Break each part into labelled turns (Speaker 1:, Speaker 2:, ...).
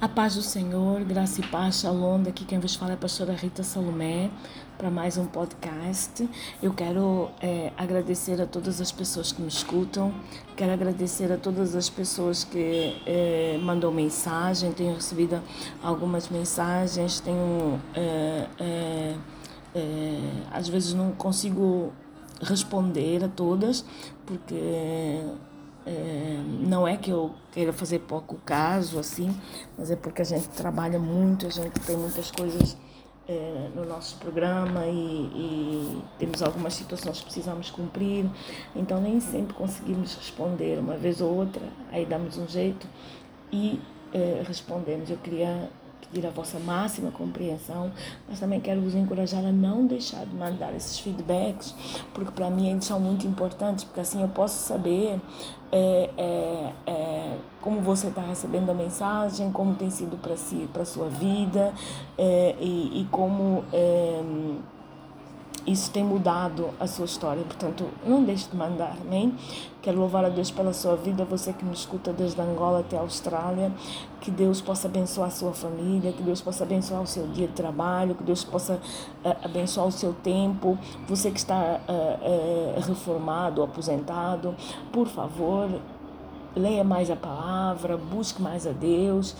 Speaker 1: A paz do Senhor, graça e paz, shalom. Daqui quem vos fala é a pastora Rita Salomé para mais um podcast. Eu quero é, agradecer a todas as pessoas que me escutam, quero agradecer a todas as pessoas que é, mensagem. Tenho recebido algumas mensagens, tenho. É, é, é às vezes não consigo responder a todas, porque é, não é que eu queira fazer pouco caso, assim, mas é porque a gente trabalha muito, a gente tem muitas coisas é, no nosso programa e, e, temos algumas situações que precisamos cumprir, então nem sempre conseguimos responder, uma vez ou outra, aí damos um jeito e é, respondemos. Eu queria pedir a vossa máxima compreensão, mas também quero vos encorajar a não deixar de mandar esses feedbacks, porque para mim eles são muito importantes, porque assim eu posso saber é, é, é, como você está recebendo a mensagem, como tem sido para si, para sua vida é, e, e, como é, isso tem mudado a sua história. Portanto, não deixe de mandar, amém? Quero louvar a Deus pela sua vida, você que me escuta desde Angola até a Austrália. Que Deus possa abençoar a sua família, que Deus possa abençoar o seu dia de trabalho, que Deus possa uh, abençoar o seu tempo. Você que está uh, uh, reformado, aposentado, por favor, leia mais a palavra, busque mais a Deus,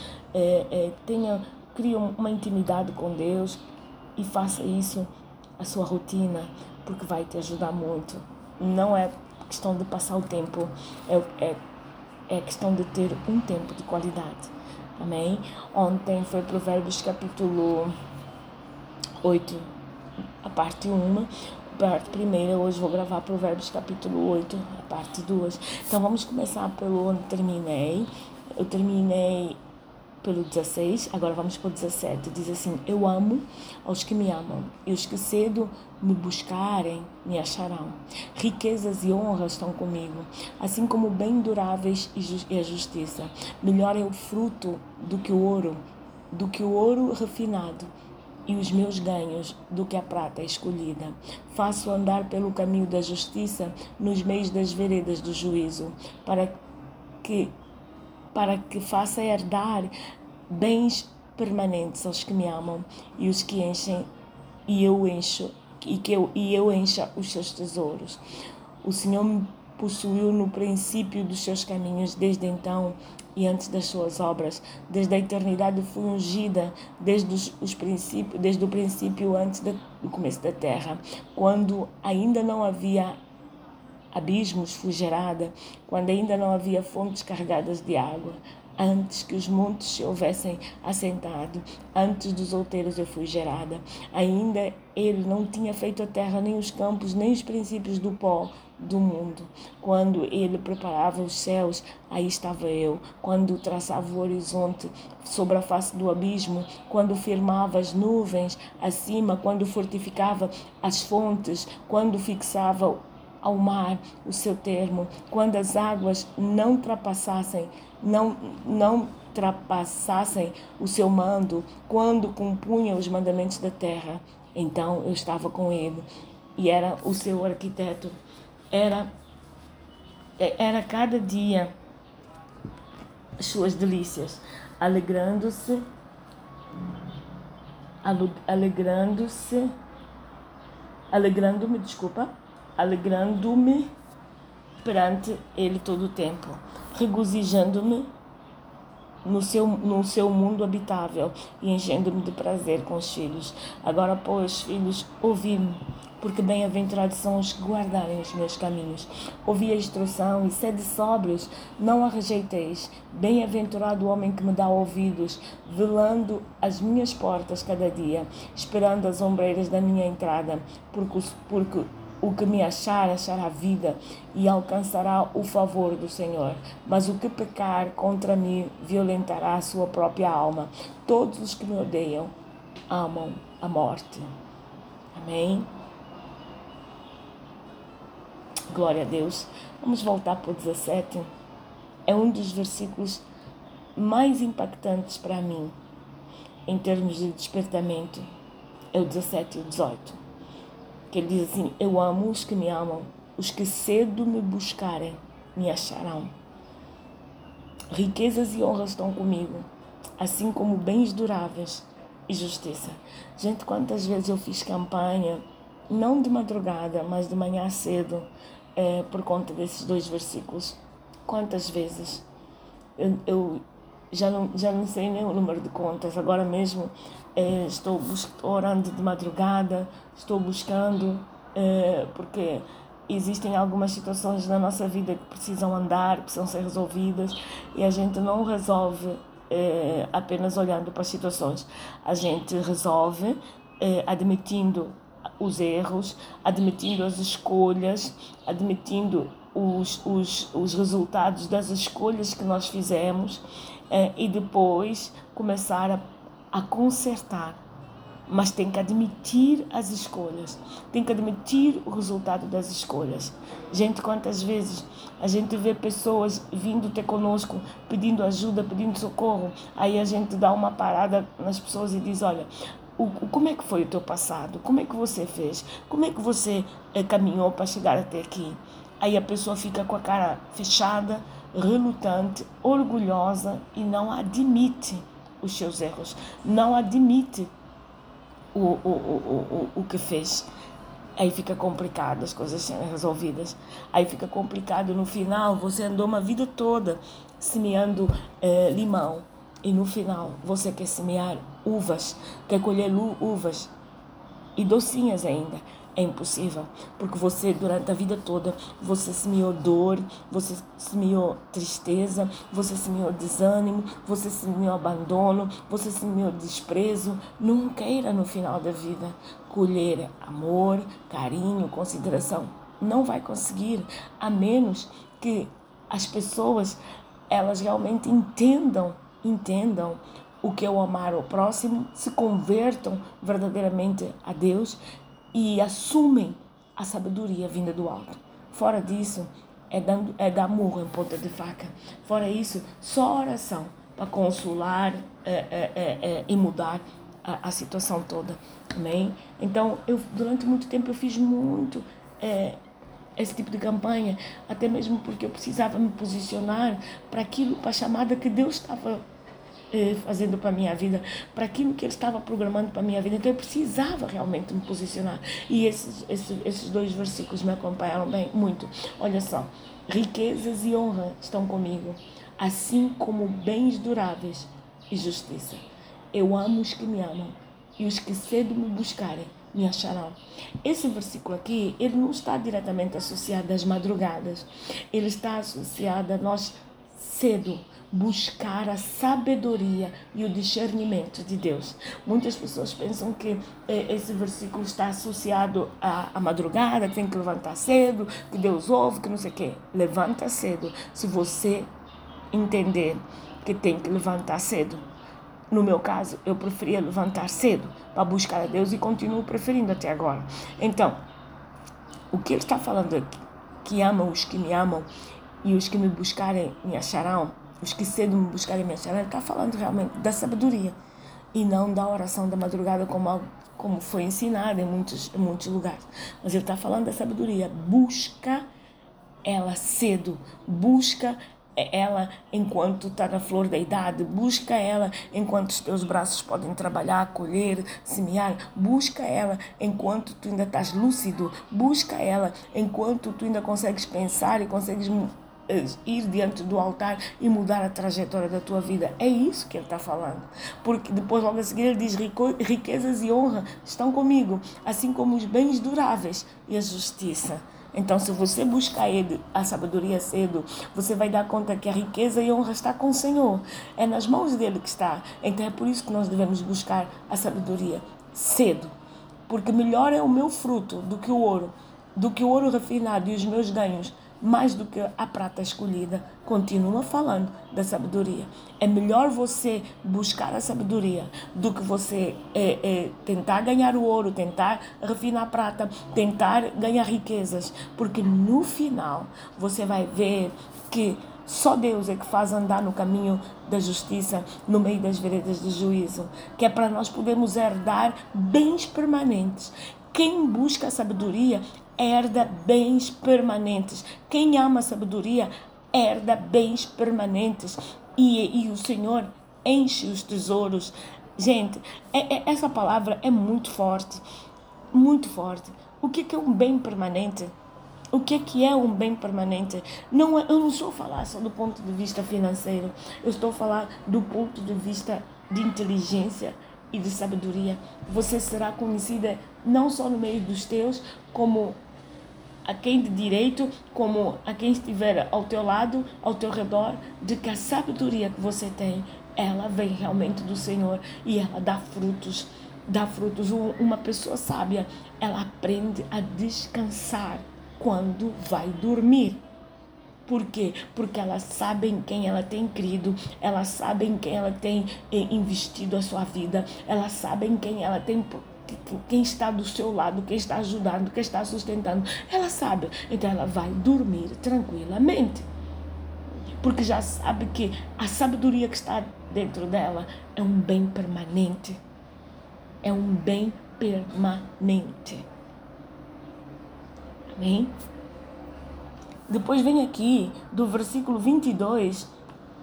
Speaker 1: tenha, crie uma intimidade com Deus e faça isso a sua rotina, porque vai te ajudar muito. Não é questão de passar o tempo, é, é, é questão de ter um tempo de qualidade. Amém? Ontem foi Provérbios capítulo 8, a parte 1, a parte primeira. Hoje vou gravar Provérbios capítulo 8, a parte 2. Então vamos começar pelo onde terminei. Eu terminei pelo 16, agora vamos para o 17. Diz assim: Eu amo aos que me amam, e os que cedo me buscarem me acharão. Riquezas e honras estão comigo, assim como bem duráveis e a justiça. Melhor é o fruto do que o ouro, do que o ouro refinado e os meus ganhos do que a prata escolhida. Faço andar pelo caminho da justiça nos meios das veredas do juízo, para que para que faça herdar bens permanentes aos que me amam e os que enchem e eu encho e que eu e eu encha os seus tesouros. O Senhor me possuiu no princípio dos seus caminhos desde então e antes das suas obras, desde a eternidade fui ungida, desde os, os princípios, desde o princípio antes do começo da terra, quando ainda não havia abismos fui gerada, quando ainda não havia fontes carregadas de água. Antes que os montes se houvessem assentado, antes dos outeiros eu fui gerada. Ainda ele não tinha feito a terra, nem os campos, nem os princípios do pó do mundo. Quando ele preparava os céus, aí estava eu. Quando traçava o horizonte sobre a face do abismo, quando firmava as nuvens acima, quando fortificava as fontes, quando fixava ao mar o seu termo, quando as águas não ultrapassassem, não, não ultrapassassem o seu mando, quando compunha os mandamentos da terra, então eu estava com ele e era o seu arquiteto. Era, era cada dia as suas delícias, alegrando-se, alegrando-se, alegrando-me, desculpa, alegrando-me perante Ele todo o tempo, regozijando-me no seu, no seu mundo habitável e enchendo-me de prazer com os filhos. Agora, pois, filhos, ouvi-me, porque bem-aventurados são os que guardarem os meus caminhos. Ouvi a instrução e sede sóbrios, não a rejeiteis. Bem-aventurado o homem que me dá ouvidos, velando as minhas portas cada dia, esperando as ombreiras da minha entrada, porque, porque o que me achar, achará vida e alcançará o favor do Senhor. Mas o que pecar contra mim violentará a sua própria alma. Todos os que me odeiam amam a morte. Amém? Glória a Deus. Vamos voltar para o 17. É um dos versículos mais impactantes para mim em termos de despertamento. É o 17 e o 18 que ele diz assim: Eu amo os que me amam, os que cedo me buscarem me acharão. Riquezas e honras estão comigo, assim como bens duráveis e justiça. Gente, quantas vezes eu fiz campanha, não de madrugada, mas de manhã cedo, é, por conta desses dois versículos. Quantas vezes? Eu, eu, já, não, já não sei nem o número de contas, agora mesmo é, estou orando de madrugada, estou buscando, é, porque existem algumas situações na nossa vida que precisam andar, precisam ser resolvidas e a gente não resolve é, apenas olhando para as situações. A gente resolve admitindo os erros, admitindo as escolhas, admitindo os, os, os resultados das escolhas que nós fizemos é, e depois começar a, a consertar mas tem que admitir as escolhas, tem que admitir o resultado das escolhas. Gente, quantas vezes a gente vê pessoas vindo ter conosco, pedindo ajuda, pedindo socorro, aí a gente dá uma parada nas pessoas e diz: Olha, o, como é que foi o teu passado? Como é que você fez? Como é que você eh, caminhou para chegar até aqui? Aí a pessoa fica com a cara fechada, relutante, orgulhosa e não admite os seus erros, não admite o, o, o, o, que fez. Aí fica complicado as coisas serem resolvidas. Aí fica complicado no final. Você andou uma vida toda semeando eh, limão e no final você quer semear uvas, quer colher uvas e docinhas ainda é impossível, porque você durante a vida toda você semeou dor, você semeou tristeza, você semeou desânimo, você semeou abandono, você semeou desprezo. Não queira no final da vida colher amor, carinho, consideração. Não vai conseguir, a menos que as pessoas elas realmente entendam, entendam o que é o amar ao próximo, se convertam verdadeiramente a Deus e assumem a sabedoria vinda do alto. Fora disso, é, dando, é dar murro em ponta de faca. Fora isso, só oração para consolar é, é, é, é, e mudar a, a, situação toda. Amém? Então, eu, durante muito tempo eu fiz muito é, esse tipo de campanha, até mesmo porque eu precisava me posicionar para aquilo, para a chamada que Deus estava eh, fazendo para a minha vida, para aquilo que Ele estava programando para a minha vida. Então eu precisava realmente me posicionar. E esses, esses, esses dois versículos me acompanharam bem, muito. Olha só: riquezas e honra estão comigo, assim como bens duráveis e justiça. Eu amo os que me amam, e os que cedo me buscarem me acharão. Esse versículo aqui, ele não está diretamente associado às madrugadas. Ele está associado a nós cedo buscar a sabedoria e o discernimento de Deus. Muitas pessoas pensam que eh, esse versículo está associado à, à madrugada, que tem que levantar cedo, que Deus ouve, que não sei o quê. Levanta cedo. Se você entender que tem que levantar cedo. No meu caso, eu preferia levantar cedo para buscar a Deus e continuo preferindo até agora. Então, o que ele está falando aqui, que amam os que me amam e os que me buscarem me acharão, os que cedo me buscarem me acharão, ele está falando realmente da sabedoria. E não da oração da madrugada como, como foi ensinado em muitos, em muitos lugares. Mas ele está falando da sabedoria. Busca ela cedo, busca ela enquanto está na flor da idade, busca ela enquanto os teus braços podem trabalhar, colher, semear, busca ela enquanto tu ainda estás lúcido, busca ela enquanto tu ainda consegues pensar e consegues ir diante do altar e mudar a trajetória da tua vida. É isso que ele está falando. Porque depois, logo a seguir, ele diz: riquezas e honra estão comigo, assim como os bens duráveis e a justiça. Então, se você buscar ele, a sabedoria cedo, você vai dar conta que a riqueza e a honra está com o Senhor. É nas mãos dele que está. Então, é por isso que nós devemos buscar a sabedoria cedo. Porque melhor é o meu fruto do que o ouro, do que o ouro refinado e os meus ganhos mais do que a prata escolhida. Continua falando da sabedoria. É melhor você buscar a sabedoria do que você é, é, tentar ganhar o ouro, tentar refinar a prata, tentar ganhar riquezas, porque no final você vai ver que só Deus é que faz andar no caminho da justiça, no meio das veredas de juízo, que é para nós podermos herdar bens permanentes. Quem busca a sabedoria herda bens permanentes. Quem ama a sabedoria herda bens permanentes. E, e o Senhor enche os tesouros. Gente, é, é, essa palavra é muito forte, muito forte. O que, que é um bem permanente? O que é que é um bem permanente? Não, é, eu não estou a falar só do ponto de vista financeiro. Eu estou a falar do ponto de vista de inteligência e de sabedoria. Você será conhecida não só no meio dos teus, como a quem de direito, como a quem estiver ao teu lado, ao teu redor, de que a sabedoria que você tem, ela vem realmente do Senhor e ela dá frutos. Dá frutos. Uma pessoa sábia, ela aprende a descansar quando vai dormir. Por quê? Porque elas sabem quem ela tem crido, elas sabem quem ela tem eh, investido a sua vida, elas sabem quem ela tem quem está do seu lado, quem está ajudando, quem está sustentando, ela sabe. Então ela vai dormir tranquilamente. Porque já sabe que a sabedoria que está dentro dela é um bem permanente. É um bem permanente. Amém? Depois vem aqui, do versículo 22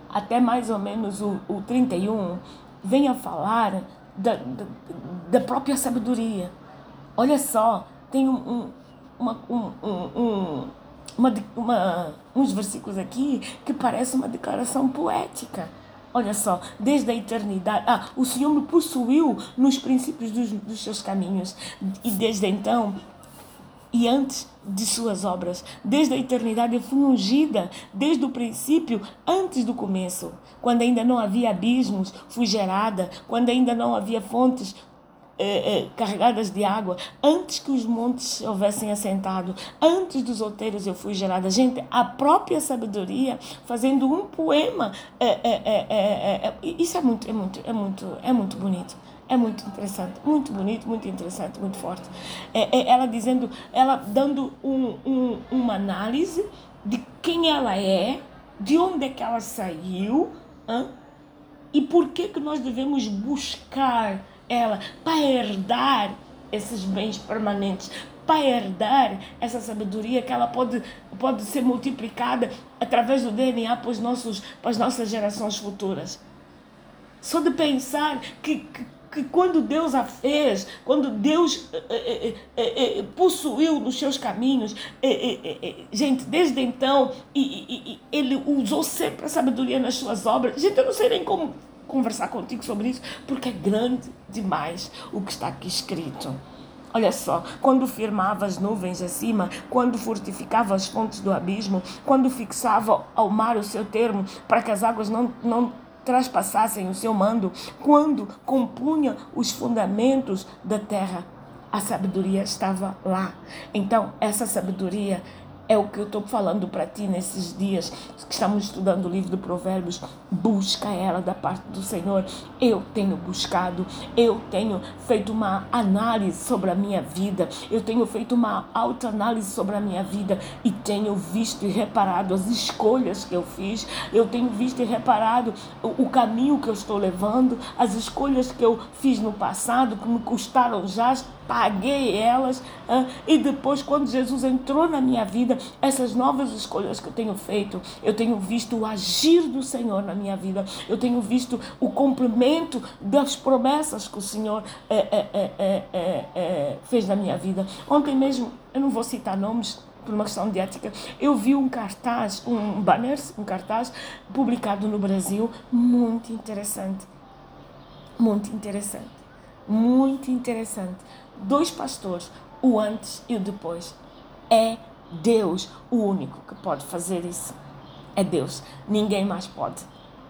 Speaker 1: até mais ou menos o, o 31, vem a falar da, da, da própria sabedoria. Olha só, tem um, um, uma, um, um, uma, uma, uns versículos aqui que parece uma declaração poética. Olha só, desde a eternidade. Ah, o Senhor me possuiu nos princípios dos, dos seus caminhos. E desde então e antes de suas obras. Desde a eternidade eu fui ungida, desde o princípio, antes do começo. Quando ainda não havia abismos, fui gerada. Quando ainda não havia fontes eh, eh, carregadas de água, antes que os montes houvessem assentado, antes dos outeiros eu fui gerada. Gente, a própria sabedoria fazendo um poema, eh, isso é muito, é muito, é muito, é muito bonito. É muito interessante, muito bonito, muito interessante, muito forte. É, é ela dizendo, ela dando um, um, uma análise de quem ela é, de onde é que ela saiu hein? e por que, que nós devemos buscar ela para herdar esses bens permanentes, para herdar essa sabedoria que ela pode, pode ser multiplicada através do DNA para, os nossos, para as nossas gerações futuras. Só de pensar que, que que quando Deus a fez, quando Deus eh, eh, eh, possuiu nos seus caminhos, gente, desde então, e, e, ele usou sempre a sabedoria nas suas obras. Gente, eu não sei nem como conversar contigo sobre isso, porque é grande demais o que está aqui escrito. Olha só, quando firmava as nuvens acima, quando fortificava as fontes do abismo, quando fixava ao mar o seu termo, para que as águas não, não traspassassem o seu mando, quando compunha os fundamentos da terra, a sabedoria estava lá. Então, essa sabedoria é o que eu estou falando para ti nesses dias que estamos estudando o livro de Provérbios. Busca ela da parte do Senhor. Eu tenho buscado, eu tenho feito uma análise sobre a minha vida, eu tenho feito uma autoanálise sobre a minha vida e tenho visto e reparado as escolhas que eu fiz, eu tenho visto e reparado o, o caminho que eu estou levando, as escolhas que eu fiz no passado que me custaram já paguei elas. e depois, quando Jesus entrou na minha vida, essas novas escolhas que eu tenho feito, eu tenho visto o agir do Senhor na minha vida, eu tenho visto o cumprimento das promessas que o Senhor é, é, é, fez na minha vida. Ontem mesmo, eu não vou citar nomes, por uma questão de ética, eu vi um cartaz, um banner, um cartaz publicado no Brasil, muito interessante. Muito interessante. Muito interessante dois pastores, o antes e o depois. É Deus o único que pode fazer isso. É Deus. Ninguém mais pode.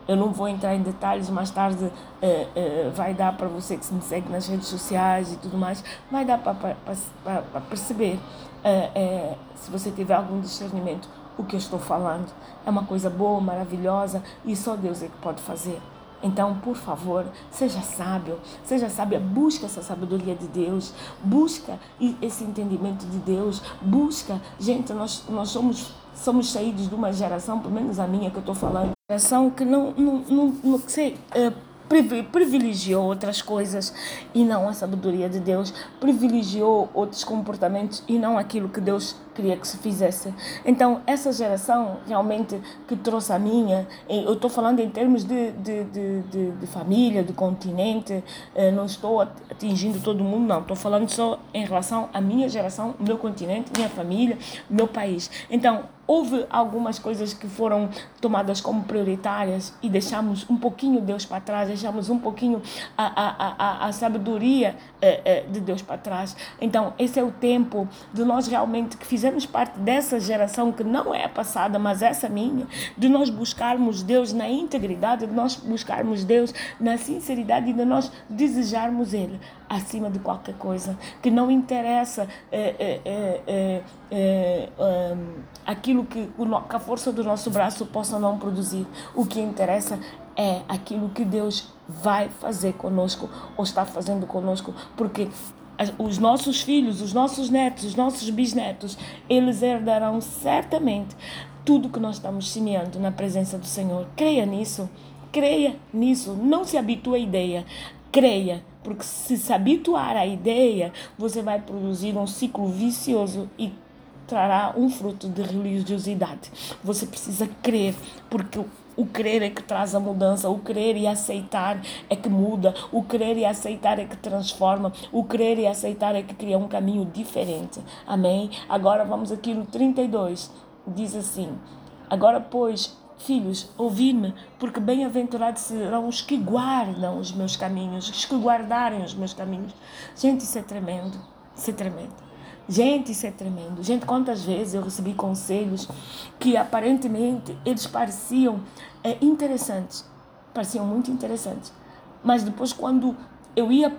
Speaker 1: Eu não vou entrar em detalhes, mais tarde uh, uh, vai dar para você que se me segue nas redes sociais e tudo mais, vai dar para perceber, uh, se você tiver algum discernimento, o que eu estou falando. É uma coisa boa, maravilhosa e só Deus é que pode fazer. Então, por favor, seja sábio, seja sábia, busca essa sabedoria de Deus, busca esse entendimento de Deus, busca, gente, nós, nós somos, somos saídos de uma geração, pelo menos a minha que eu estou falando, geração que não, não, não, não sei, é, privilegiou outras coisas e não a sabedoria de Deus, privilegiou outros comportamentos e não aquilo que Deus queria que se fizesse. Então, essa geração realmente que trouxe a minha, eu estou falando em termos de, de, de, de, de família, de continente, eh, não estou atingindo todo mundo, não. Estou falando só em relação à minha geração, meu continente, minha família, meu país. Então, houve algumas coisas que foram tomadas como prioritárias e deixamos um pouquinho Deus para trás, deixamos um pouquinho a, a, a, a sabedoria eh, eh, de Deus para trás. Então, esse é o tempo de nós realmente que fizemos parte dessa geração que não é passada, mas essa minha, de nós buscarmos Deus na integridade, de nós buscarmos Deus na sinceridade e de nós desejarmos Ele acima de qualquer coisa. Que não interessa é, é, é aquilo que, que a força do nosso braço possa não produzir. O que interessa é aquilo que Deus vai fazer conosco ou está fazendo conosco, porque os nossos filhos, os nossos netos, os nossos bisnetos, eles herdarão certamente tudo que nós estamos semeando na presença do Senhor. Creia nisso. Creia nisso. Não se habitue à ideia. Creia porque se se habituar à ideia, você vai produzir um ciclo vicioso e trará um fruto de religiosidade. Você precisa crer, porque o crer é que traz a mudança, o crer e aceitar é que muda, o crer e aceitar é que transforma, o crer e aceitar é que cria um caminho diferente. Amém? Agora vamos aqui no 32. Diz assim: Agora, pois, Filhos, ouvi-me, porque bem-aventurados serão os que guardam os meus caminhos, os que guardarem os meus caminhos. Gente, isso é tremendo, isso é tremendo. Gente, isso é tremendo. Gente, quantas vezes eu recebi conselhos que aparentemente eles pareciam é, interessantes, pareciam muito interessantes. Mas depois, quando eu ia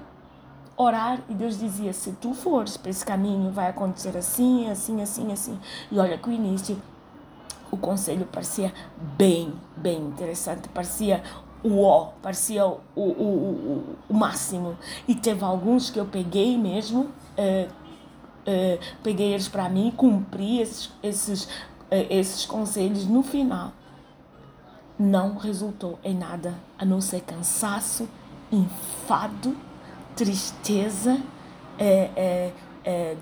Speaker 1: orar e Deus dizia: se tu fores para esse caminho, vai acontecer assim, assim, assim, assim. E olha que o início o conselho parecia bem, bem interessante, parecia o ó, parecia o, o, o, o, máximo. E teve alguns que eu peguei mesmo, eh, eh, peguei eles para mim, cumpri esses, esses, eh, esses conselhos. No final, não resultou em nada a não ser cansaço, enfado, tristeza,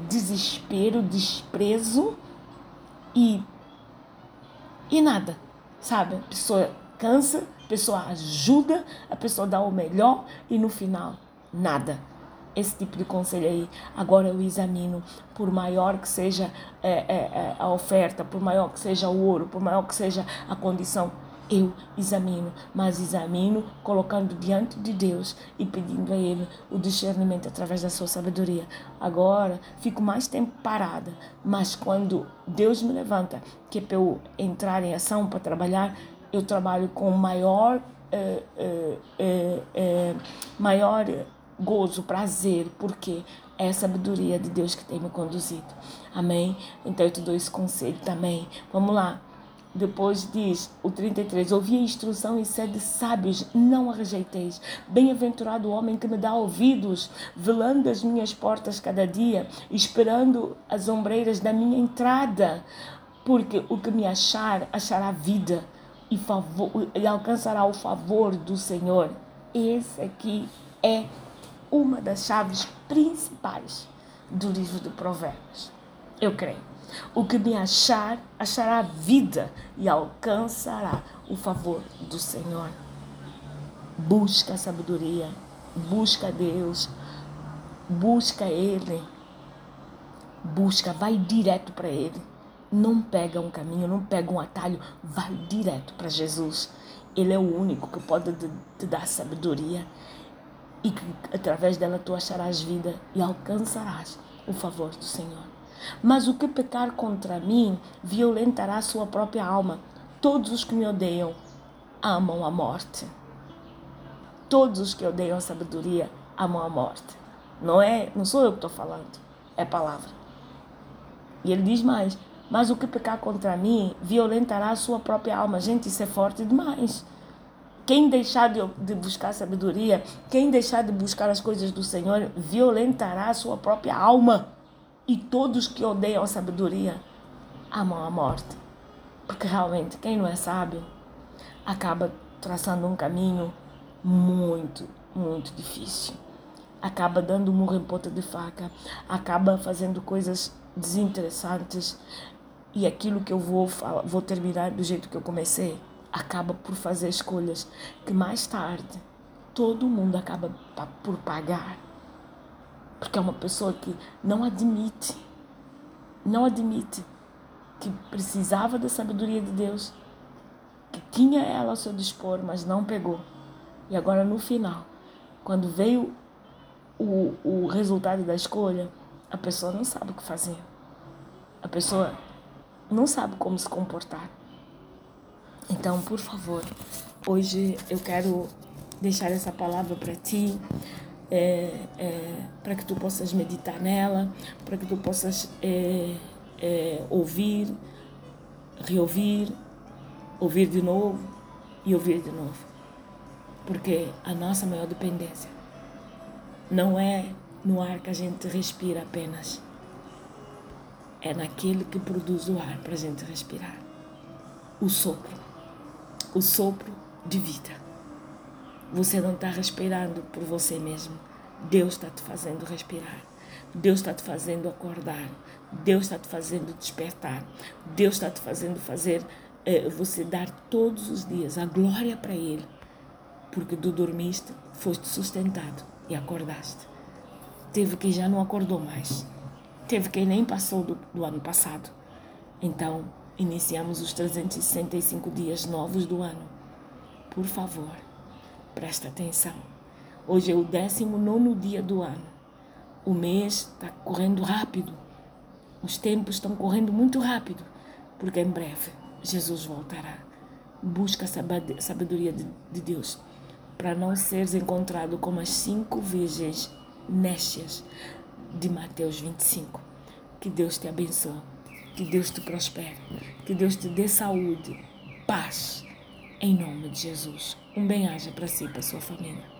Speaker 1: desespero, desprezo e e nada, sabe? A pessoa cansa, a pessoa ajuda, a pessoa dá o melhor e no final, nada. Esse tipo de conselho aí, agora eu examino, por maior que seja é, é, é a oferta, por maior que seja o ouro, por maior que seja a condição, eu examino, mas examino colocando diante de Deus e pedindo a Ele o discernimento através da sua sabedoria. Agora fico mais tempo parada, mas quando Deus me levanta, que é para eu entrar em ação para trabalhar, eu trabalho com maior, é, é, é, maior gozo, prazer, porque é a sabedoria de Deus que tem me conduzido. Amém? Então eu te dou esse conselho também. Vamos lá. Depois diz o 33: Ouvi a instrução e sede sábios, não a rejeiteis. Bem-aventurado o homem que me dá ouvidos, velando as minhas portas cada dia, esperando as ombreiras da minha entrada. Porque o que me achar, achará vida e, favor, e alcançará o favor do Senhor. Esse aqui é uma das chaves principais do livro de Provérbios. Eu creio. O que me achar, achará vida e alcançará o favor do Senhor. Busca a sabedoria, busca Deus, busca Ele, busca, vai direto para Ele. Não pega um caminho, não pega um atalho, vai direto para Jesus. Ele é o único que pode te, dar sabedoria e que através dela tu acharás vida e alcançarás o favor do Senhor. Mas o que pecar contra mim violentará sua própria alma. Todos os que me odeiam amam a morte. Todos os que odeiam a sabedoria amam a morte. Não é, não sou eu que estou falando, é a palavra. E ele diz mais: Mas o que pecar contra mim violentará a sua própria alma. Gente, isso é forte demais. Quem deixar de, de buscar sabedoria, quem deixar de buscar as coisas do Senhor, violentará a sua própria alma. E todos que odeiam a sabedoria amam a morte. Porque realmente, quem não é sábio acaba traçando um caminho muito, muito difícil. acaba dando murro em ponta de faca, acaba fazendo coisas desinteressantes e aquilo que eu vou vou terminar do jeito que eu comecei, acaba por fazer escolhas que mais tarde todo mundo acaba por pagar. Porque é uma pessoa que não admite, não admite que precisava da sabedoria de Deus, que tinha ela ao seu dispor, mas não pegou. E agora no final, quando veio o, o resultado da escolha, a pessoa não sabe o que fazer. A pessoa não sabe como se comportar. Então, por favor, hoje eu quero deixar essa palavra para ti, é, é, para que tu possas meditar nela, para que tu possas é, é, ouvir, reouvir, ouvir de novo e ouvir de novo. Porque a nossa maior dependência não é no ar que a gente respira apenas, é naquele que produz o ar para a gente respirar. O sopro, o sopro de vida. Você não está respirando por você mesmo, Deus está te fazendo respirar. Deus está te fazendo acordar. Deus está te fazendo despertar. Deus está te fazendo fazer eh, você dar todos os dias a glória para Ele. Porque tu dormiste, foste sustentado e acordaste. Teve quem já não acordou mais. Teve quem nem passou do, do ano passado. Então, iniciamos os 365 dias novos do ano. Por favor, presta atenção. Hoje é o 19 dia do ano. O mês está correndo rápido. Os tempos estão correndo muito rápido, porque em breve Jesus voltará. Busca a sabedoria de Deus para não seres encontrado como as cinco virgens nécias de Mateus 25. Que Deus te abençoe, que Deus te prospere, que Deus te dê saúde, paz, em nome de Jesus. Um bem-aja para si e para sua família.